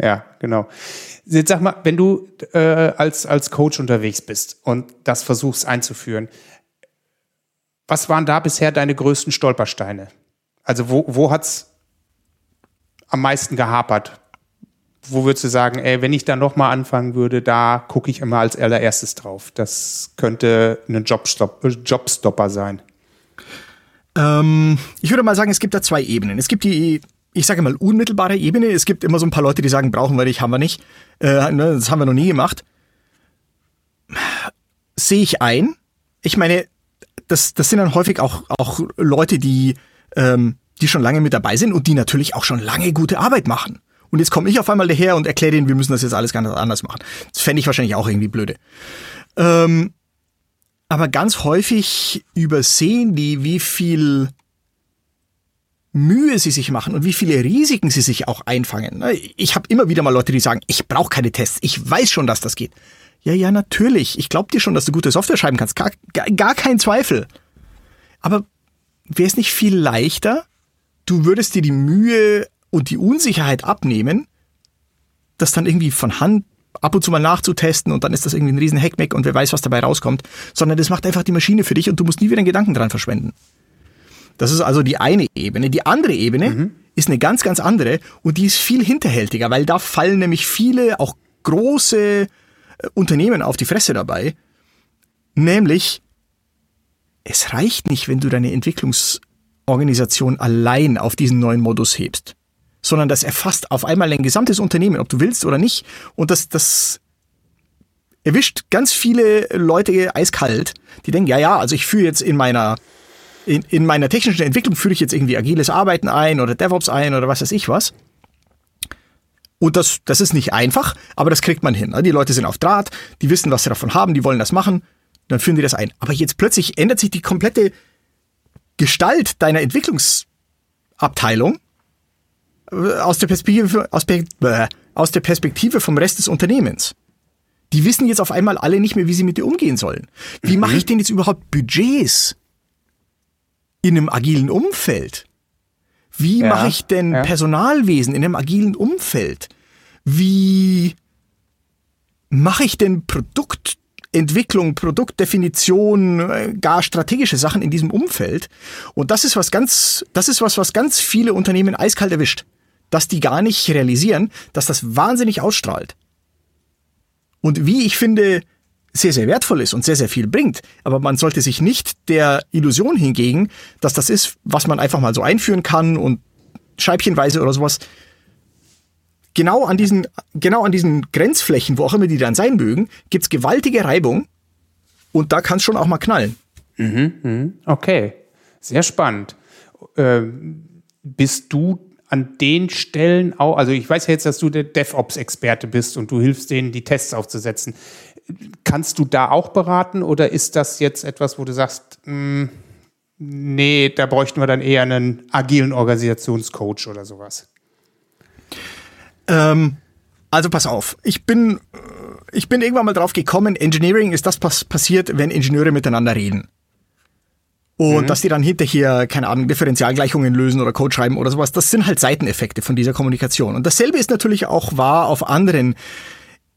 Ja, genau. Jetzt sag mal, wenn du äh, als, als Coach unterwegs bist und das versuchst einzuführen, was waren da bisher deine größten Stolpersteine? Also wo, wo es am meisten gehapert? Wo würdest du sagen, ey, wenn ich da nochmal anfangen würde, da gucke ich immer als allererstes drauf. Das könnte ein Jobstop Jobstopper sein. Ähm, ich würde mal sagen, es gibt da zwei Ebenen. Es gibt die, ich sage mal, unmittelbare Ebene. Es gibt immer so ein paar Leute, die sagen, brauchen wir nicht, haben wir nicht. Äh, ne, das haben wir noch nie gemacht. Sehe ich ein. Ich meine, das, das sind dann häufig auch, auch Leute, die ähm, die schon lange mit dabei sind und die natürlich auch schon lange gute Arbeit machen. Und jetzt komme ich auf einmal daher und erkläre denen, wir müssen das jetzt alles ganz anders machen. Das fände ich wahrscheinlich auch irgendwie blöde. Ähm, aber ganz häufig übersehen die, wie viel Mühe sie sich machen und wie viele Risiken sie sich auch einfangen. Ne, ich habe immer wieder mal Leute, die sagen, ich brauche keine Tests, ich weiß schon, dass das geht. Ja, ja, natürlich. Ich glaube dir schon, dass du gute Software schreiben kannst. Gar, gar, kein Zweifel. Aber wäre es nicht viel leichter, du würdest dir die Mühe und die Unsicherheit abnehmen, das dann irgendwie von Hand ab und zu mal nachzutesten und dann ist das irgendwie ein riesen Hackmeck und wer weiß, was dabei rauskommt, sondern das macht einfach die Maschine für dich und du musst nie wieder einen Gedanken dran verschwenden. Das ist also die eine Ebene. Die andere Ebene mhm. ist eine ganz, ganz andere und die ist viel hinterhältiger, weil da fallen nämlich viele, auch große äh, Unternehmen auf die Fresse dabei. Nämlich, es reicht nicht, wenn du deine Entwicklungsorganisation allein auf diesen neuen Modus hebst, sondern das erfasst auf einmal ein gesamtes Unternehmen, ob du willst oder nicht. Und das, das erwischt ganz viele Leute eiskalt, die denken, ja, ja, also ich führe jetzt in meiner in, in meiner technischen Entwicklung führe ich jetzt irgendwie agiles Arbeiten ein oder DevOps ein oder was weiß ich was. Und das, das ist nicht einfach, aber das kriegt man hin. Die Leute sind auf Draht, die wissen, was sie davon haben, die wollen das machen, dann führen die das ein. Aber jetzt plötzlich ändert sich die komplette Gestalt deiner Entwicklungsabteilung äh, aus der Perspektive, aus, aus der Perspektive vom Rest des Unternehmens. Die wissen jetzt auf einmal alle nicht mehr, wie sie mit dir umgehen sollen. Wie mhm. mache ich denn jetzt überhaupt Budgets? In einem agilen Umfeld? Wie ja, mache ich denn ja. Personalwesen in einem agilen Umfeld? Wie mache ich denn Produktentwicklung, Produktdefinition, äh, gar strategische Sachen in diesem Umfeld? Und das ist was ganz, das ist was, was ganz viele Unternehmen eiskalt erwischt. Dass die gar nicht realisieren, dass das wahnsinnig ausstrahlt. Und wie ich finde, sehr, sehr wertvoll ist und sehr, sehr viel bringt. Aber man sollte sich nicht der Illusion hingegen, dass das ist, was man einfach mal so einführen kann und scheibchenweise oder sowas. Genau an diesen, genau an diesen Grenzflächen, wo auch immer die dann sein mögen, gibt's gewaltige Reibung und da kann es schon auch mal knallen. Mhm, mhm. Okay, sehr spannend. Ähm, bist du an den Stellen auch, also ich weiß ja jetzt, dass du der DevOps-Experte bist und du hilfst denen, die Tests aufzusetzen. Kannst du da auch beraten oder ist das jetzt etwas, wo du sagst, mh, hm, nee, da bräuchten wir dann eher einen agilen Organisationscoach oder sowas? Ähm, also pass auf, ich bin, ich bin irgendwann mal drauf gekommen, Engineering ist das, was passiert, wenn Ingenieure miteinander reden. Und mhm. dass die dann hinterher, keine Ahnung, Differentialgleichungen lösen oder Code schreiben oder sowas, das sind halt Seiteneffekte von dieser Kommunikation. Und dasselbe ist natürlich auch wahr auf anderen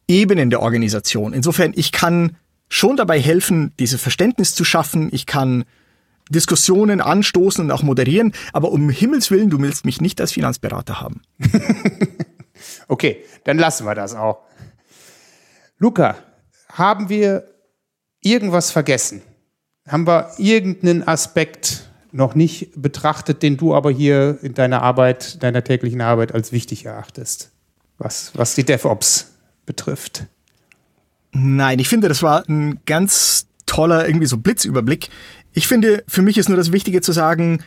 Ebenen der Organisation. Insofern, ich kann schon dabei helfen, dieses Verständnis zu schaffen. Ich kann Diskussionen anstoßen und auch moderieren, aber um Himmels Willen, du willst mich nicht als Finanzberater haben. *laughs* okay, dann lassen wir das auch. Luca, haben wir irgendwas vergessen? Haben wir irgendeinen Aspekt noch nicht betrachtet, den du aber hier in deiner Arbeit, deiner täglichen Arbeit als wichtig erachtest, was, was die DevOps betrifft. Nein, ich finde, das war ein ganz toller irgendwie so Blitzüberblick. Ich finde, für mich ist nur das Wichtige zu sagen,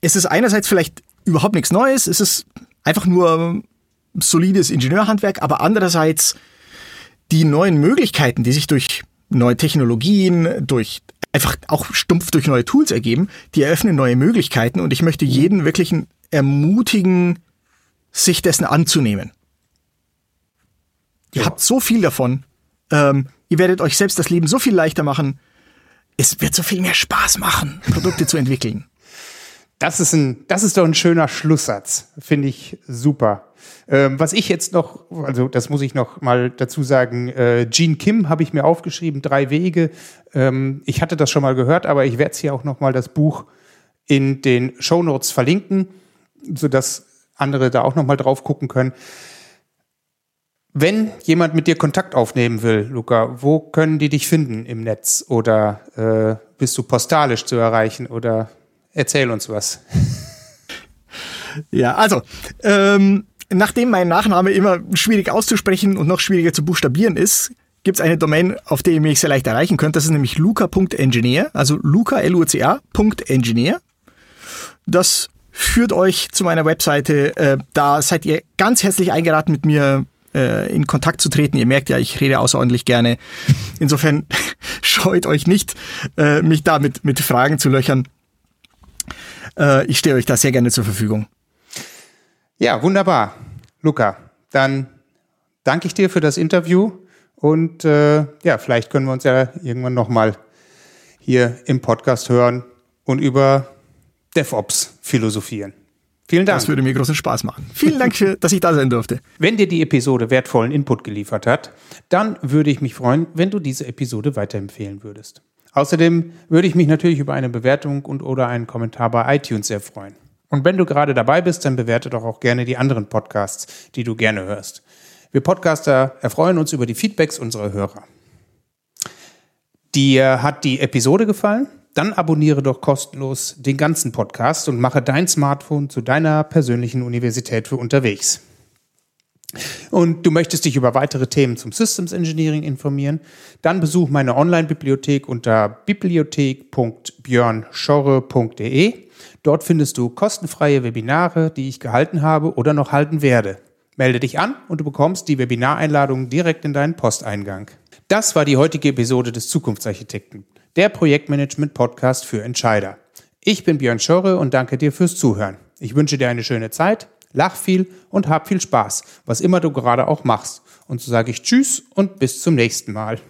es ist einerseits vielleicht überhaupt nichts Neues, es ist einfach nur solides Ingenieurhandwerk, aber andererseits die neuen Möglichkeiten, die sich durch neue Technologien, durch einfach auch stumpf durch neue Tools ergeben, die eröffnen neue Möglichkeiten und ich möchte jeden wirklich ermutigen, sich dessen anzunehmen. Ihr ja. habt so viel davon. Ähm, ihr werdet euch selbst das Leben so viel leichter machen. Es wird so viel mehr Spaß machen, Produkte zu entwickeln. Das ist ein, das ist doch ein schöner Schlusssatz. Finde ich super. Ähm, was ich jetzt noch, also das muss ich noch mal dazu sagen, äh, Gene Kim habe ich mir aufgeschrieben, drei Wege. Ähm, ich hatte das schon mal gehört, aber ich werde es hier auch noch mal das Buch in den Show Notes verlinken, sodass andere da auch noch mal drauf gucken können. Wenn jemand mit dir Kontakt aufnehmen will, Luca, wo können die dich finden im Netz? Oder äh, bist du postalisch zu erreichen? Oder erzähl uns was. Ja, also, ähm, nachdem mein Nachname immer schwierig auszusprechen und noch schwieriger zu buchstabieren ist, gibt es eine Domain, auf der ihr mich sehr leicht erreichen könnt. Das ist nämlich luca.engineer, also luca, L-U-C-A.engineer. Das führt euch zu meiner Webseite. Äh, da seid ihr ganz herzlich eingeladen, mit mir äh, in Kontakt zu treten. Ihr merkt ja, ich rede außerordentlich gerne. Insofern *laughs* scheut euch nicht, äh, mich da mit Fragen zu löchern. Äh, ich stehe euch da sehr gerne zur Verfügung. Ja, wunderbar. Luca, dann danke ich dir für das Interview und äh, ja, vielleicht können wir uns ja irgendwann nochmal hier im Podcast hören und über DevOps philosophieren. Vielen Dank. Das würde mir großen Spaß machen. Vielen Dank, für, *laughs* dass ich da sein durfte. Wenn dir die Episode wertvollen Input geliefert hat, dann würde ich mich freuen, wenn du diese Episode weiterempfehlen würdest. Außerdem würde ich mich natürlich über eine Bewertung und oder einen Kommentar bei iTunes sehr freuen. Und wenn du gerade dabei bist, dann bewerte doch auch gerne die anderen Podcasts, die du gerne hörst. Wir Podcaster erfreuen uns über die Feedbacks unserer Hörer. Dir hat die Episode gefallen? Dann abonniere doch kostenlos den ganzen Podcast und mache dein Smartphone zu deiner persönlichen Universität für unterwegs. Und du möchtest dich über weitere Themen zum Systems Engineering informieren? Dann besuch meine Online-Bibliothek unter bibliothek.björnschorre.de. Dort findest du kostenfreie Webinare, die ich gehalten habe oder noch halten werde. Melde dich an und du bekommst die Webinareinladung direkt in deinen Posteingang. Das war die heutige Episode des Zukunftsarchitekten der Projektmanagement-Podcast für Entscheider. Ich bin Björn Schorre und danke dir fürs Zuhören. Ich wünsche dir eine schöne Zeit, lach viel und hab viel Spaß, was immer du gerade auch machst. Und so sage ich Tschüss und bis zum nächsten Mal.